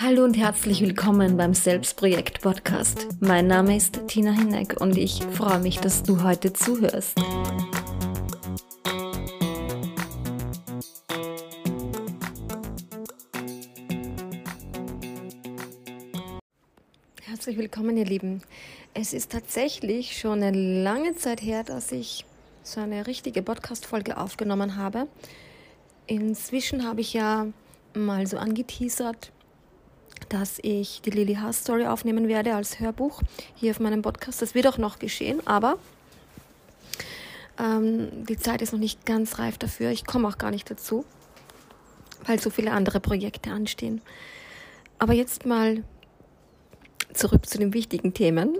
Hallo und herzlich willkommen beim Selbstprojekt Podcast. Mein Name ist Tina Hinneck und ich freue mich, dass du heute zuhörst. Herzlich willkommen, ihr Lieben. Es ist tatsächlich schon eine lange Zeit her, dass ich so eine richtige Podcast-Folge aufgenommen habe. Inzwischen habe ich ja mal so angeteasert, dass ich die Lily Haas Story aufnehmen werde als Hörbuch hier auf meinem Podcast. Das wird auch noch geschehen, aber ähm, die Zeit ist noch nicht ganz reif dafür. Ich komme auch gar nicht dazu, weil so viele andere Projekte anstehen. Aber jetzt mal zurück zu den wichtigen Themen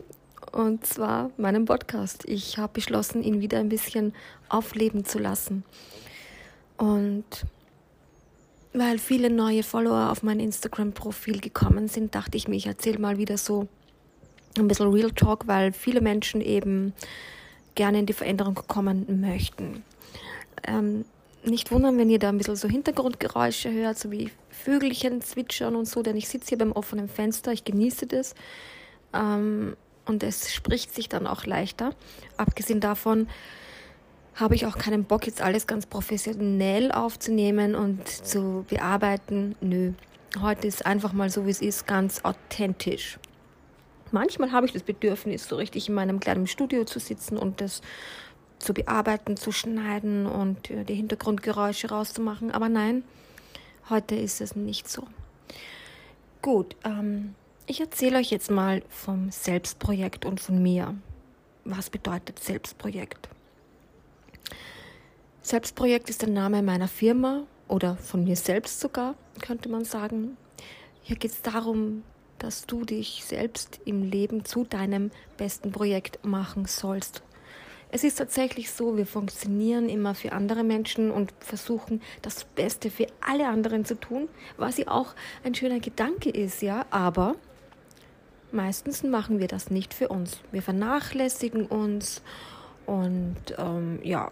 und zwar meinem Podcast. Ich habe beschlossen, ihn wieder ein bisschen aufleben zu lassen. Und weil viele neue Follower auf mein Instagram-Profil gekommen sind, dachte ich mir, ich erzähle mal wieder so ein bisschen Real Talk, weil viele Menschen eben gerne in die Veränderung kommen möchten. Ähm, nicht wundern, wenn ihr da ein bisschen so Hintergrundgeräusche hört, so wie Vögelchen zwitschern und so, denn ich sitze hier beim offenen Fenster, ich genieße das. Ähm, und es spricht sich dann auch leichter. Abgesehen davon habe ich auch keinen Bock, jetzt alles ganz professionell aufzunehmen und zu bearbeiten. Nö, heute ist einfach mal so, wie es ist, ganz authentisch. Manchmal habe ich das Bedürfnis, so richtig in meinem kleinen Studio zu sitzen und das zu bearbeiten, zu schneiden und die Hintergrundgeräusche rauszumachen. Aber nein, heute ist es nicht so. Gut, ähm, ich erzähle euch jetzt mal vom Selbstprojekt und von mir. Was bedeutet Selbstprojekt? Selbstprojekt ist der Name meiner Firma oder von mir selbst sogar, könnte man sagen. Hier geht es darum, dass du dich selbst im Leben zu deinem besten Projekt machen sollst. Es ist tatsächlich so, wir funktionieren immer für andere Menschen und versuchen das Beste für alle anderen zu tun, was ja auch ein schöner Gedanke ist, ja, aber meistens machen wir das nicht für uns. Wir vernachlässigen uns und ähm, ja,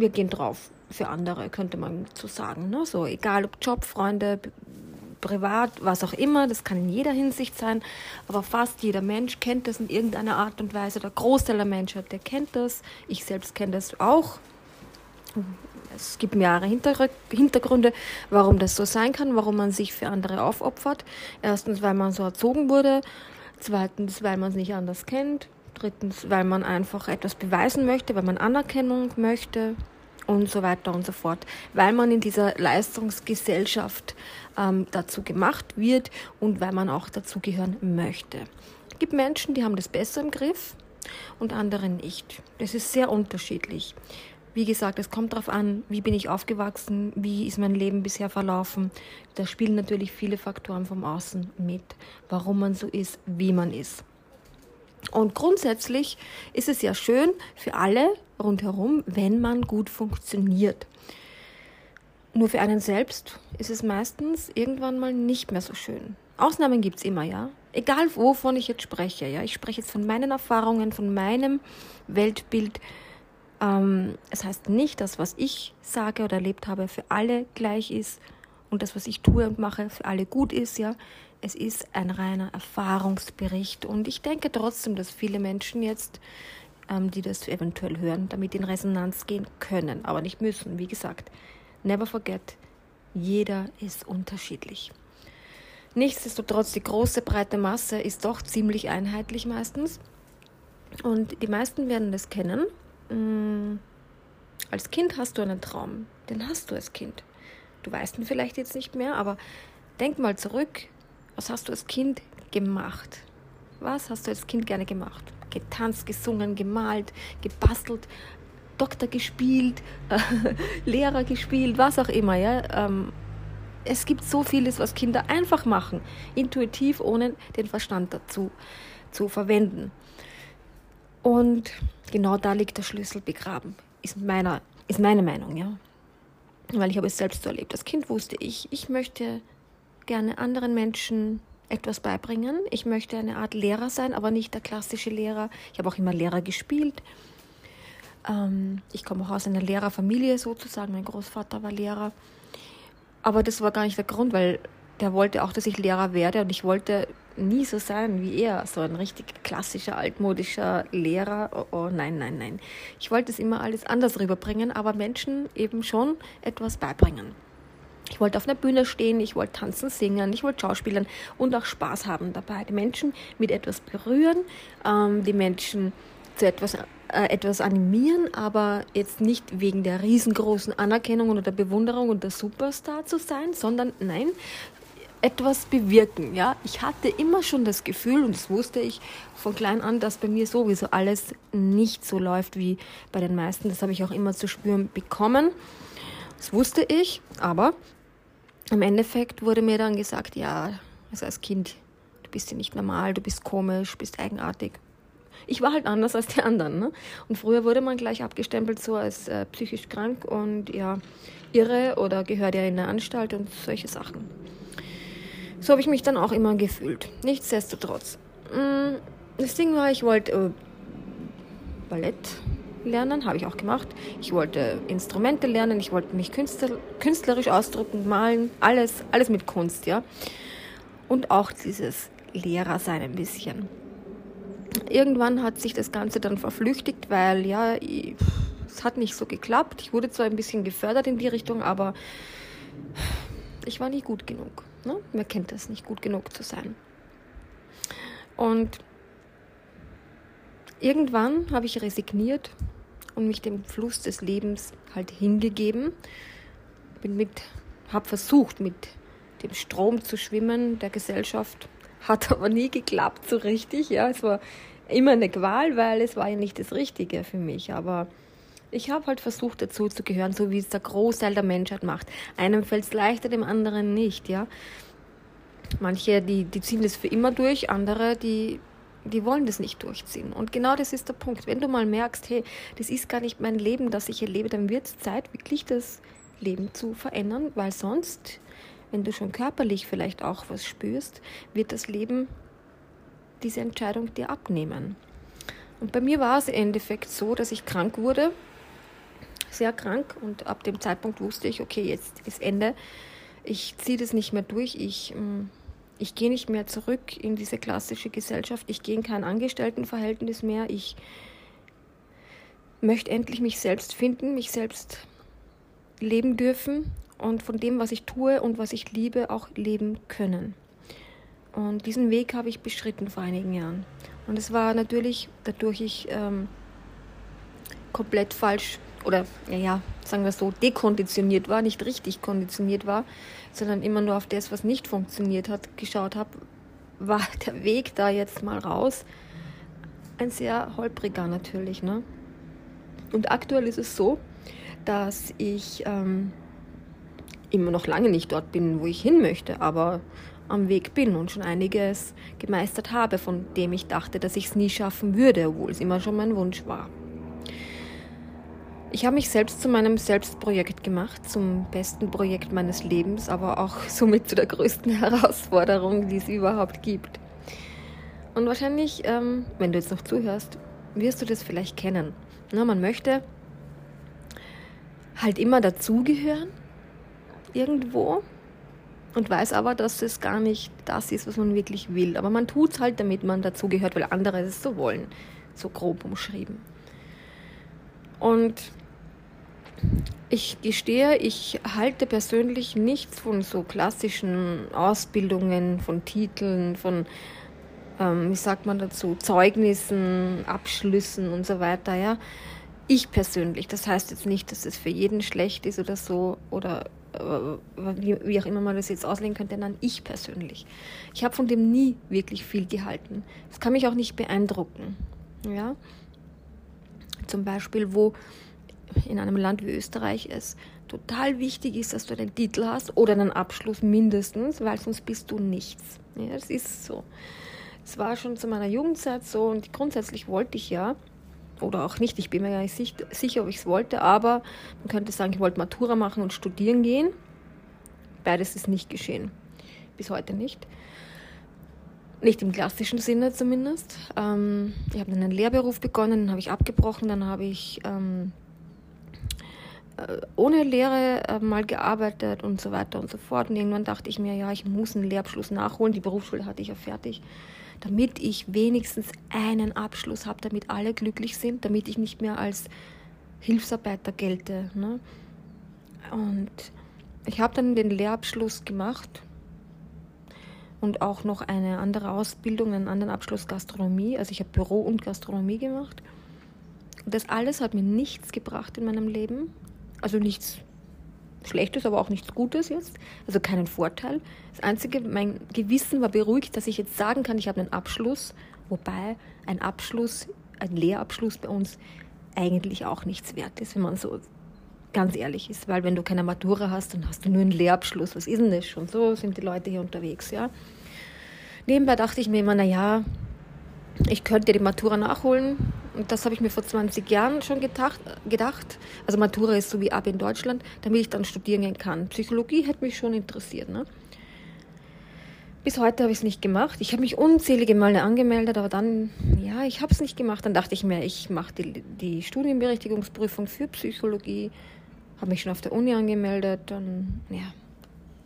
wir gehen drauf für andere, könnte man so sagen. Ne? So, egal ob Job, Freunde, privat, was auch immer, das kann in jeder Hinsicht sein, aber fast jeder Mensch kennt das in irgendeiner Art und Weise. Der Großteil der Menschheit, der kennt das. Ich selbst kenne das auch. Es gibt mehrere Hintergründe, warum das so sein kann, warum man sich für andere aufopfert. Erstens, weil man so erzogen wurde. Zweitens, weil man es nicht anders kennt. Drittens, weil man einfach etwas beweisen möchte, weil man Anerkennung möchte und so weiter und so fort. Weil man in dieser Leistungsgesellschaft ähm, dazu gemacht wird und weil man auch dazugehören möchte. Es gibt Menschen, die haben das besser im Griff und andere nicht. Das ist sehr unterschiedlich. Wie gesagt, es kommt darauf an, wie bin ich aufgewachsen, wie ist mein Leben bisher verlaufen. Da spielen natürlich viele Faktoren vom Außen mit, warum man so ist, wie man ist. Und grundsätzlich ist es ja schön für alle rundherum, wenn man gut funktioniert. Nur für einen selbst ist es meistens irgendwann mal nicht mehr so schön. Ausnahmen gibt es immer, ja. Egal wovon ich jetzt spreche, ja. Ich spreche jetzt von meinen Erfahrungen, von meinem Weltbild. Ähm, es heißt nicht, dass was ich sage oder erlebt habe für alle gleich ist und das, was ich tue und mache, für alle gut ist, ja es ist ein reiner Erfahrungsbericht und ich denke trotzdem, dass viele Menschen jetzt, ähm, die das eventuell hören, damit in Resonanz gehen können, aber nicht müssen. Wie gesagt, never forget, jeder ist unterschiedlich. Nichtsdestotrotz, die große breite Masse ist doch ziemlich einheitlich meistens und die meisten werden das kennen. Mm, als Kind hast du einen Traum, den hast du als Kind. Du weißt ihn vielleicht jetzt nicht mehr, aber denk mal zurück, was hast du als Kind gemacht? Was hast du als Kind gerne gemacht? Getanzt, gesungen, gemalt, gebastelt, Doktor gespielt, Lehrer gespielt, was auch immer. Ja? Ähm, es gibt so vieles, was Kinder einfach machen, intuitiv, ohne den Verstand dazu zu verwenden. Und genau da liegt der Schlüssel begraben, ist, meiner, ist meine Meinung, ja. Weil ich habe es selbst erlebt. Als Kind wusste ich, ich möchte gerne anderen Menschen etwas beibringen. Ich möchte eine Art Lehrer sein, aber nicht der klassische Lehrer. Ich habe auch immer Lehrer gespielt. Ähm, ich komme auch aus einer Lehrerfamilie sozusagen. Mein Großvater war Lehrer. Aber das war gar nicht der Grund, weil der wollte auch, dass ich Lehrer werde und ich wollte nie so sein wie er, so ein richtig klassischer, altmodischer Lehrer. Oh, oh nein, nein, nein. Ich wollte es immer alles anders rüberbringen, aber Menschen eben schon etwas beibringen. Ich wollte auf einer Bühne stehen, ich wollte tanzen, singen, ich wollte schauspielern und auch Spaß haben dabei. Die Menschen mit etwas berühren, ähm, die Menschen zu etwas, äh, etwas animieren, aber jetzt nicht wegen der riesengroßen Anerkennung oder der Bewunderung und der Superstar zu sein, sondern nein, etwas bewirken. Ja, ich hatte immer schon das Gefühl und das wusste ich von klein an, dass bei mir sowieso alles nicht so läuft wie bei den meisten. Das habe ich auch immer zu spüren bekommen. Das wusste ich, aber im Endeffekt wurde mir dann gesagt, ja, also als Kind, du bist ja nicht normal, du bist komisch, bist eigenartig. Ich war halt anders als die anderen. Ne? Und früher wurde man gleich abgestempelt so als äh, psychisch krank und ja, irre oder gehört ja in eine Anstalt und solche Sachen. So habe ich mich dann auch immer gefühlt. Nichtsdestotrotz. Mm, das Ding war, ich wollte äh, Ballett lernen, habe ich auch gemacht. Ich wollte Instrumente lernen, ich wollte mich künstlerisch ausdrücken, malen, alles, alles mit Kunst, ja. Und auch dieses Lehrer sein ein bisschen. Irgendwann hat sich das Ganze dann verflüchtigt, weil ja, ich, es hat nicht so geklappt. Ich wurde zwar ein bisschen gefördert in die Richtung, aber ich war nie gut genug. Ne? Wer kennt das, nicht gut genug zu sein? Und irgendwann habe ich resigniert und mich dem Fluss des Lebens halt hingegeben. Bin mit, habe versucht, mit dem Strom zu schwimmen der Gesellschaft. Hat aber nie geklappt so richtig. Ja, es war immer eine Qual, weil es war ja nicht das Richtige für mich. Aber ich habe halt versucht, dazu zu gehören, so wie es der Großteil der Menschheit macht. Einem fällt es leichter, dem anderen nicht, ja. Manche, die, die ziehen das für immer durch, andere, die die wollen das nicht durchziehen. Und genau das ist der Punkt. Wenn du mal merkst, hey, das ist gar nicht mein Leben, das ich hier lebe, dann wird es Zeit, wirklich das Leben zu verändern, weil sonst, wenn du schon körperlich vielleicht auch was spürst, wird das Leben diese Entscheidung dir abnehmen. Und bei mir war es im Endeffekt so, dass ich krank wurde, sehr krank, und ab dem Zeitpunkt wusste ich, okay, jetzt ist Ende. Ich ziehe das nicht mehr durch. Ich mm, ich gehe nicht mehr zurück in diese klassische Gesellschaft. Ich gehe in kein Angestelltenverhältnis mehr. Ich möchte endlich mich selbst finden, mich selbst leben dürfen und von dem, was ich tue und was ich liebe, auch leben können. Und diesen Weg habe ich beschritten vor einigen Jahren. Und es war natürlich, dadurch ich ähm, komplett falsch oder ja, ja, sagen wir so, dekonditioniert war, nicht richtig konditioniert war, sondern immer nur auf das, was nicht funktioniert hat, geschaut habe, war der Weg da jetzt mal raus ein sehr holpriger natürlich. Ne? Und aktuell ist es so, dass ich ähm, immer noch lange nicht dort bin, wo ich hin möchte, aber am Weg bin und schon einiges gemeistert habe, von dem ich dachte, dass ich es nie schaffen würde, obwohl es immer schon mein Wunsch war. Ich habe mich selbst zu meinem Selbstprojekt gemacht, zum besten Projekt meines Lebens, aber auch somit zu der größten Herausforderung, die es überhaupt gibt. Und wahrscheinlich, ähm, wenn du jetzt noch zuhörst, wirst du das vielleicht kennen. Na, man möchte halt immer dazugehören, irgendwo, und weiß aber, dass es gar nicht das ist, was man wirklich will. Aber man tut es halt, damit man dazugehört, weil andere es so wollen. So grob umschrieben. Und ich gestehe, ich halte persönlich nichts von so klassischen Ausbildungen, von Titeln, von, ähm, wie sagt man dazu, Zeugnissen, Abschlüssen und so weiter, ja. Ich persönlich, das heißt jetzt nicht, dass es für jeden schlecht ist oder so, oder äh, wie, wie auch immer man das jetzt auslegen könnte, nein, ich persönlich. Ich habe von dem nie wirklich viel gehalten. Das kann mich auch nicht beeindrucken, ja. Zum Beispiel, wo in einem Land wie Österreich es total wichtig ist, dass du einen Titel hast oder einen Abschluss mindestens, weil sonst bist du nichts. Ja, das ist so. Es war schon zu meiner Jugendzeit so und grundsätzlich wollte ich ja, oder auch nicht, ich bin mir gar nicht sicher, ob ich es wollte, aber man könnte sagen, ich wollte Matura machen und studieren gehen. Beides ist nicht geschehen. Bis heute nicht. Nicht im klassischen Sinne zumindest. Ähm, ich habe dann einen Lehrberuf begonnen, den habe ich abgebrochen, dann habe ich ähm, äh, ohne Lehre äh, mal gearbeitet und so weiter und so fort. Und irgendwann dachte ich mir, ja, ich muss einen Lehrabschluss nachholen. Die Berufsschule hatte ich ja fertig, damit ich wenigstens einen Abschluss habe, damit alle glücklich sind, damit ich nicht mehr als Hilfsarbeiter gelte. Ne? Und ich habe dann den Lehrabschluss gemacht und auch noch eine andere Ausbildung, einen anderen Abschluss Gastronomie. Also ich habe Büro und Gastronomie gemacht. Das alles hat mir nichts gebracht in meinem Leben. Also nichts Schlechtes, aber auch nichts Gutes jetzt. Also keinen Vorteil. Das Einzige, mein Gewissen war beruhigt, dass ich jetzt sagen kann, ich habe einen Abschluss. Wobei ein Abschluss, ein Lehrabschluss bei uns eigentlich auch nichts wert ist, wenn man so ganz ehrlich ist. Weil wenn du keine Matura hast, dann hast du nur einen Lehrabschluss. Was ist denn das schon? So sind die Leute hier unterwegs, ja. Nebenbei dachte ich mir immer, naja, ich könnte die Matura nachholen. Und das habe ich mir vor 20 Jahren schon gedacht, gedacht. Also Matura ist so wie ab in Deutschland, damit ich dann studieren gehen kann. Psychologie hätte mich schon interessiert. Ne? Bis heute habe ich es nicht gemacht. Ich habe mich unzählige Male angemeldet, aber dann, ja, ich habe es nicht gemacht. Dann dachte ich mir, ich mache die, die Studienberechtigungsprüfung für Psychologie, habe mich schon auf der Uni angemeldet. Dann, ja,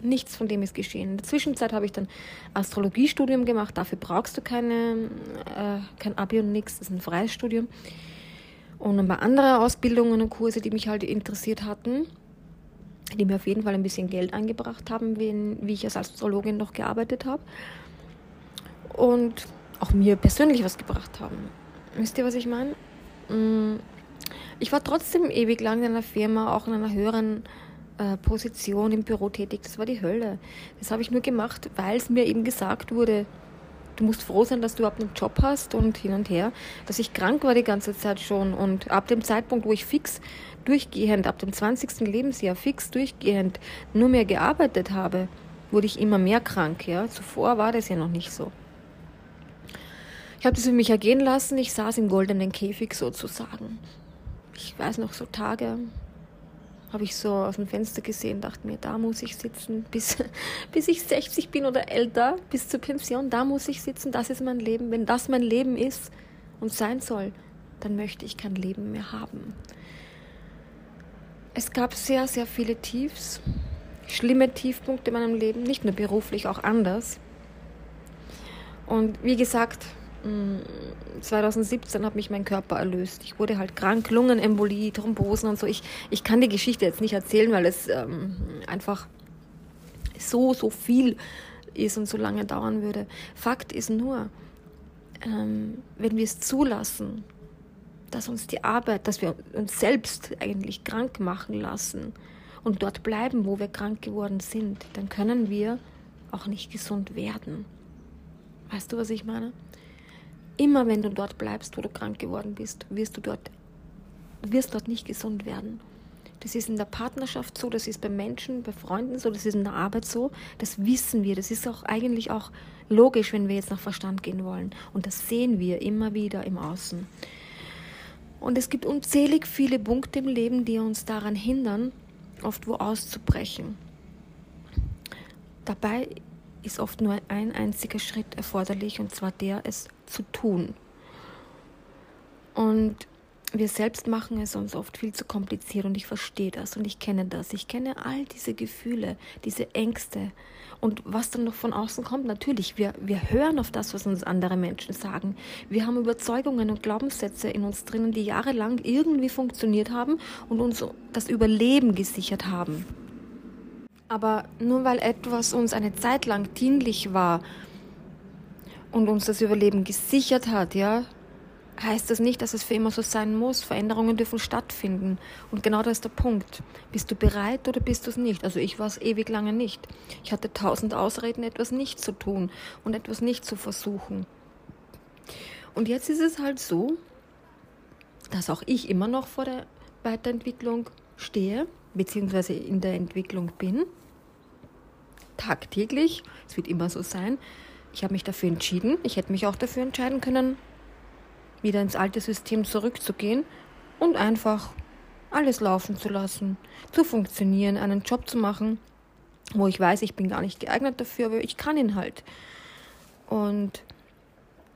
nichts von dem ist geschehen. In der Zwischenzeit habe ich dann Astrologiestudium gemacht. Dafür brauchst du keine, äh, kein Abi und nichts. Das ist ein freies Studium. Und ein paar andere Ausbildungen und Kurse, die mich halt interessiert hatten, die mir auf jeden Fall ein bisschen Geld eingebracht haben, wie, wie ich als Astrologin noch gearbeitet habe. Und auch mir persönlich was gebracht haben. Wisst ihr, was ich meine? Ich war trotzdem ewig lang in einer Firma, auch in einer höheren äh, Position im Büro tätig. Das war die Hölle. Das habe ich nur gemacht, weil es mir eben gesagt wurde, du musst froh sein, dass du überhaupt einen Job hast und hin und her. Dass ich krank war die ganze Zeit schon und ab dem Zeitpunkt, wo ich fix durchgehend, ab dem 20. Lebensjahr fix durchgehend nur mehr gearbeitet habe, wurde ich immer mehr krank. Ja? Zuvor war das ja noch nicht so. Ich habe das für mich ergehen lassen. Ich saß im goldenen Käfig sozusagen. Ich weiß noch so Tage, habe ich so aus dem Fenster gesehen, dachte mir, da muss ich sitzen, bis, bis ich 60 bin oder älter, bis zur Pension, da muss ich sitzen, das ist mein Leben. Wenn das mein Leben ist und sein soll, dann möchte ich kein Leben mehr haben. Es gab sehr, sehr viele Tiefs, schlimme Tiefpunkte in meinem Leben, nicht nur beruflich, auch anders. Und wie gesagt, 2017 hat mich mein Körper erlöst. Ich wurde halt krank, Lungenembolie, Thrombosen und so. Ich, ich kann die Geschichte jetzt nicht erzählen, weil es ähm, einfach so, so viel ist und so lange dauern würde. Fakt ist nur, ähm, wenn wir es zulassen, dass uns die Arbeit, dass wir uns selbst eigentlich krank machen lassen und dort bleiben, wo wir krank geworden sind, dann können wir auch nicht gesund werden. Weißt du, was ich meine? Immer wenn du dort bleibst, wo du krank geworden bist, wirst du dort, wirst dort nicht gesund werden. Das ist in der Partnerschaft so, das ist bei Menschen, bei Freunden so, das ist in der Arbeit so. Das wissen wir. Das ist auch eigentlich auch logisch, wenn wir jetzt nach Verstand gehen wollen. Und das sehen wir immer wieder im Außen. Und es gibt unzählig viele Punkte im Leben, die uns daran hindern, oft wo auszubrechen. Dabei ist oft nur ein einziger Schritt erforderlich, und zwar der, es zu tun. Und wir selbst machen es uns oft viel zu kompliziert und ich verstehe das und ich kenne das. Ich kenne all diese Gefühle, diese Ängste. Und was dann noch von außen kommt, natürlich, wir, wir hören auf das, was uns andere Menschen sagen. Wir haben Überzeugungen und Glaubenssätze in uns drinnen, die jahrelang irgendwie funktioniert haben und uns das Überleben gesichert haben. Aber nur weil etwas uns eine Zeit lang dienlich war und uns das Überleben gesichert hat, ja, heißt das nicht, dass es für immer so sein muss. Veränderungen dürfen stattfinden. Und genau das ist der Punkt. Bist du bereit oder bist du es nicht? Also ich war es ewig lange nicht. Ich hatte tausend Ausreden, etwas nicht zu tun und etwas nicht zu versuchen. Und jetzt ist es halt so, dass auch ich immer noch vor der Weiterentwicklung stehe, beziehungsweise in der Entwicklung bin tagtäglich. Es wird immer so sein. Ich habe mich dafür entschieden. Ich hätte mich auch dafür entscheiden können, wieder ins alte System zurückzugehen und einfach alles laufen zu lassen, zu funktionieren, einen Job zu machen, wo ich weiß, ich bin gar nicht geeignet dafür, aber ich kann ihn halt. Und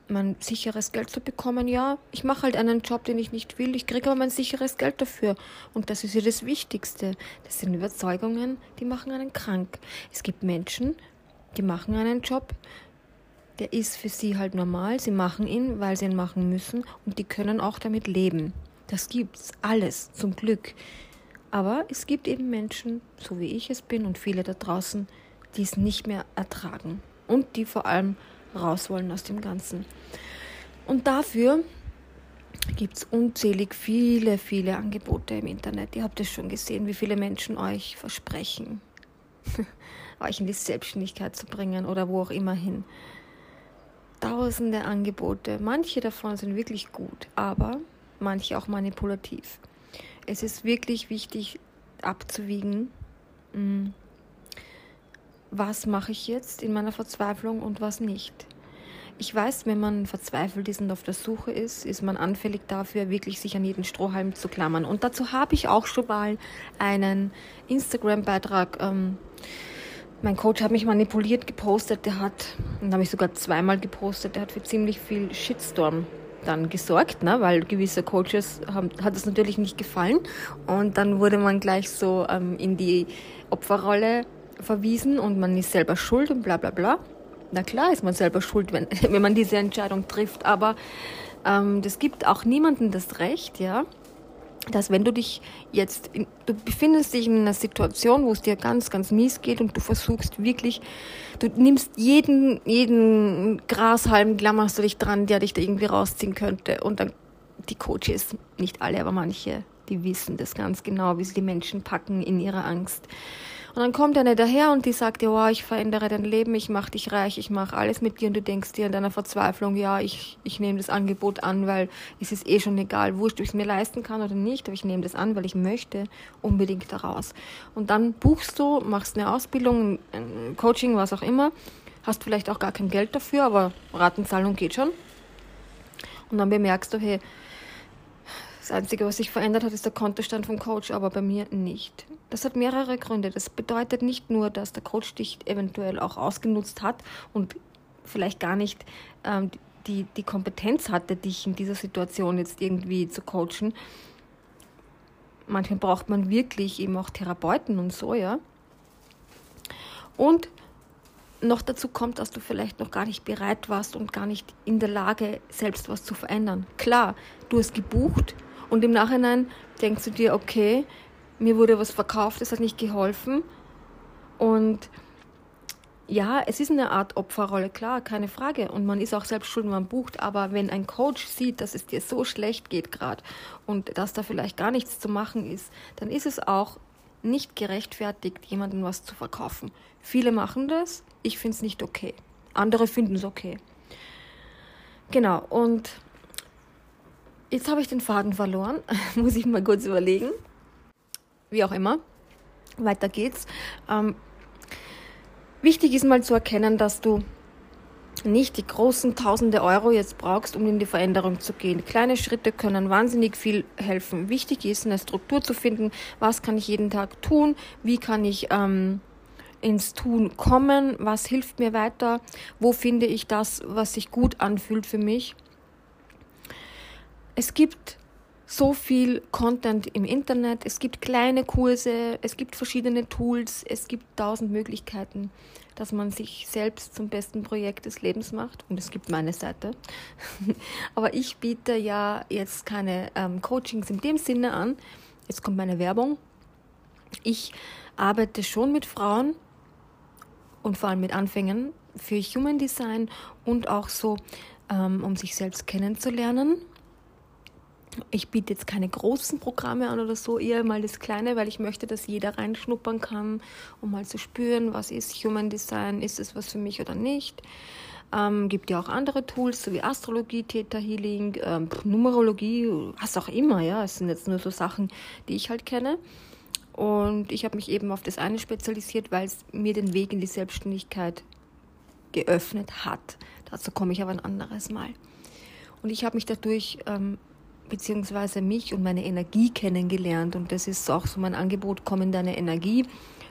mein sicheres Geld zu bekommen, ja, ich mache halt einen Job, den ich nicht will, ich kriege aber mein sicheres Geld dafür. Und das ist ja das Wichtigste. Das sind Überzeugungen, die machen einen krank. Es gibt Menschen, die machen einen Job, der ist für sie halt normal, sie machen ihn, weil sie ihn machen müssen und die können auch damit leben. Das gibt's alles, zum Glück. Aber es gibt eben Menschen, so wie ich es bin und viele da draußen, die es nicht mehr ertragen und die vor allem raus wollen aus dem Ganzen. Und dafür gibt es unzählig viele, viele Angebote im Internet. Ihr habt es schon gesehen, wie viele Menschen euch versprechen, euch in die Selbstständigkeit zu bringen oder wo auch immer hin. Tausende Angebote. Manche davon sind wirklich gut, aber manche auch manipulativ. Es ist wirklich wichtig abzuwiegen, mm, was mache ich jetzt in meiner Verzweiflung und was nicht. Ich weiß, wenn man verzweifelt ist und auf der Suche ist, ist man anfällig dafür, wirklich sich an jeden Strohhalm zu klammern. Und dazu habe ich auch schon mal einen Instagram-Beitrag. Ähm, mein Coach hat mich manipuliert gepostet. Der hat, und habe ich sogar zweimal gepostet, der hat für ziemlich viel Shitstorm dann gesorgt, ne? weil gewisse Coaches haben, hat es natürlich nicht gefallen. Und dann wurde man gleich so ähm, in die Opferrolle verwiesen und man ist selber schuld und bla bla bla. Na klar ist man selber schuld, wenn, wenn man diese Entscheidung trifft, aber ähm, das gibt auch niemandem das Recht, ja, dass wenn du dich jetzt, in, du befindest dich in einer Situation, wo es dir ganz, ganz mies geht und du versuchst wirklich, du nimmst jeden, jeden Grashalm, klammerst du dich dran, der dich da irgendwie rausziehen könnte und dann die Coaches, nicht alle, aber manche, die wissen das ganz genau, wie sie die Menschen packen in ihrer Angst. Und dann kommt eine daher und die sagt dir, wow, ich verändere dein Leben, ich mache dich reich, ich mache alles mit dir und du denkst dir in deiner Verzweiflung, ja, ich, ich nehme das Angebot an, weil es ist eh schon egal, wurscht, ob ich es mir leisten kann oder nicht, aber ich nehme das an, weil ich möchte unbedingt daraus. Und dann buchst du, machst eine Ausbildung, ein Coaching, was auch immer, hast vielleicht auch gar kein Geld dafür, aber Ratenzahlung geht schon. Und dann bemerkst du, hey, das Einzige, was sich verändert hat, ist der Kontostand vom Coach, aber bei mir nicht. Das hat mehrere Gründe. Das bedeutet nicht nur, dass der Coach dich eventuell auch ausgenutzt hat und vielleicht gar nicht ähm, die, die Kompetenz hatte, dich in dieser Situation jetzt irgendwie zu coachen. Manchmal braucht man wirklich eben auch Therapeuten und so, ja. Und noch dazu kommt, dass du vielleicht noch gar nicht bereit warst und gar nicht in der Lage, selbst was zu verändern. Klar, du hast gebucht, und im Nachhinein denkst du dir, okay, mir wurde was verkauft, es hat nicht geholfen. Und ja, es ist eine Art Opferrolle, klar, keine Frage. Und man ist auch selbst schuld, wenn man bucht. Aber wenn ein Coach sieht, dass es dir so schlecht geht gerade und dass da vielleicht gar nichts zu machen ist, dann ist es auch nicht gerechtfertigt, jemandem was zu verkaufen. Viele machen das, ich finde es nicht okay. Andere finden es okay. Genau, und Jetzt habe ich den Faden verloren. Muss ich mal kurz überlegen. Wie auch immer. Weiter geht's. Ähm, wichtig ist mal zu erkennen, dass du nicht die großen tausende Euro jetzt brauchst, um in die Veränderung zu gehen. Kleine Schritte können wahnsinnig viel helfen. Wichtig ist, eine Struktur zu finden. Was kann ich jeden Tag tun? Wie kann ich ähm, ins Tun kommen? Was hilft mir weiter? Wo finde ich das, was sich gut anfühlt für mich? Es gibt so viel Content im Internet, es gibt kleine Kurse, es gibt verschiedene Tools, es gibt tausend Möglichkeiten, dass man sich selbst zum besten Projekt des Lebens macht. Und es gibt meine Seite. Aber ich biete ja jetzt keine ähm, Coachings in dem Sinne an. Jetzt kommt meine Werbung. Ich arbeite schon mit Frauen und vor allem mit Anfängern für Human Design und auch so, ähm, um sich selbst kennenzulernen ich biete jetzt keine großen Programme an oder so, eher mal das kleine, weil ich möchte, dass jeder reinschnuppern kann, um mal zu spüren, was ist Human Design, ist es was für mich oder nicht. Ähm, gibt ja auch andere Tools, so wie Astrologie, Theta Healing, ähm, Numerologie, was auch immer, ja. Es sind jetzt nur so Sachen, die ich halt kenne. Und ich habe mich eben auf das eine spezialisiert, weil es mir den Weg in die Selbstständigkeit geöffnet hat. Dazu komme ich aber ein anderes Mal. Und ich habe mich dadurch ähm, beziehungsweise mich und meine Energie kennengelernt. Und das ist auch so mein Angebot, komm in deine Energie.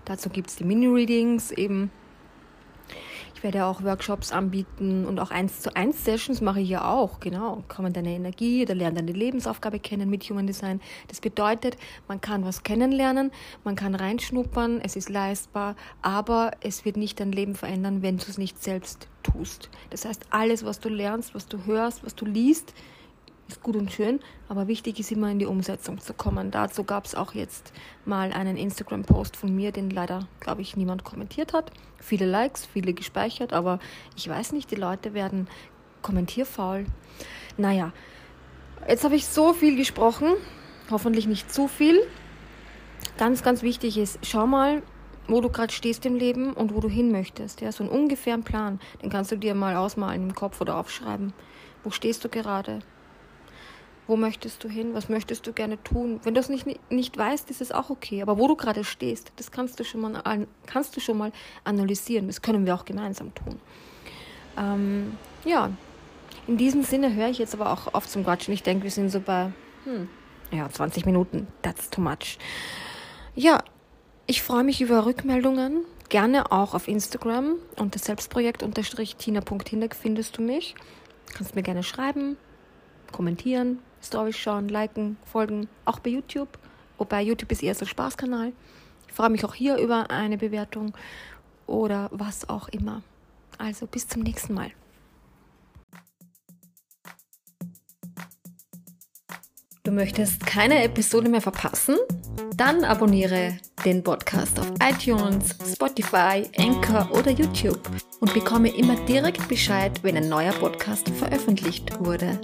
Dazu gibt es die Mini-Readings eben. Ich werde auch Workshops anbieten und auch eins zu eins Sessions mache ich ja auch, genau. Man deine Energie oder lernt deine Lebensaufgabe kennen mit Human Design. Das bedeutet, man kann was kennenlernen, man kann reinschnuppern, es ist leistbar, aber es wird nicht dein Leben verändern, wenn du es nicht selbst tust. Das heißt, alles, was du lernst, was du hörst, was du liest, ist gut und schön, aber wichtig ist immer in die Umsetzung zu kommen. Dazu gab es auch jetzt mal einen Instagram-Post von mir, den leider, glaube ich, niemand kommentiert hat. Viele Likes, viele gespeichert, aber ich weiß nicht, die Leute werden kommentierfaul. Naja, jetzt habe ich so viel gesprochen, hoffentlich nicht zu viel. Ganz, ganz wichtig ist, schau mal, wo du gerade stehst im Leben und wo du hin möchtest. Ja, so einen ungefähren Plan, den kannst du dir mal ausmalen im Kopf oder aufschreiben. Wo stehst du gerade? Wo möchtest du hin? Was möchtest du gerne tun? Wenn du es nicht, nicht weißt, ist es auch okay. Aber wo du gerade stehst, das kannst du schon mal, kannst du schon mal analysieren. Das können wir auch gemeinsam tun. Ähm, ja, in diesem Sinne höre ich jetzt aber auch auf zum Quatschen. Ich denke, wir sind so bei hm, ja, 20 Minuten. That's too much. Ja, ich freue mich über Rückmeldungen. Gerne auch auf Instagram unter selbstprojekt-tina.hindeck findest du mich. Kannst mir gerne schreiben, kommentieren, Stories schauen, liken, folgen, auch bei YouTube. Wobei YouTube ist eher so Spaßkanal. Ich freue mich auch hier über eine Bewertung oder was auch immer. Also bis zum nächsten Mal. Du möchtest keine Episode mehr verpassen? Dann abonniere den Podcast auf iTunes, Spotify, Anchor oder YouTube und bekomme immer direkt Bescheid, wenn ein neuer Podcast veröffentlicht wurde.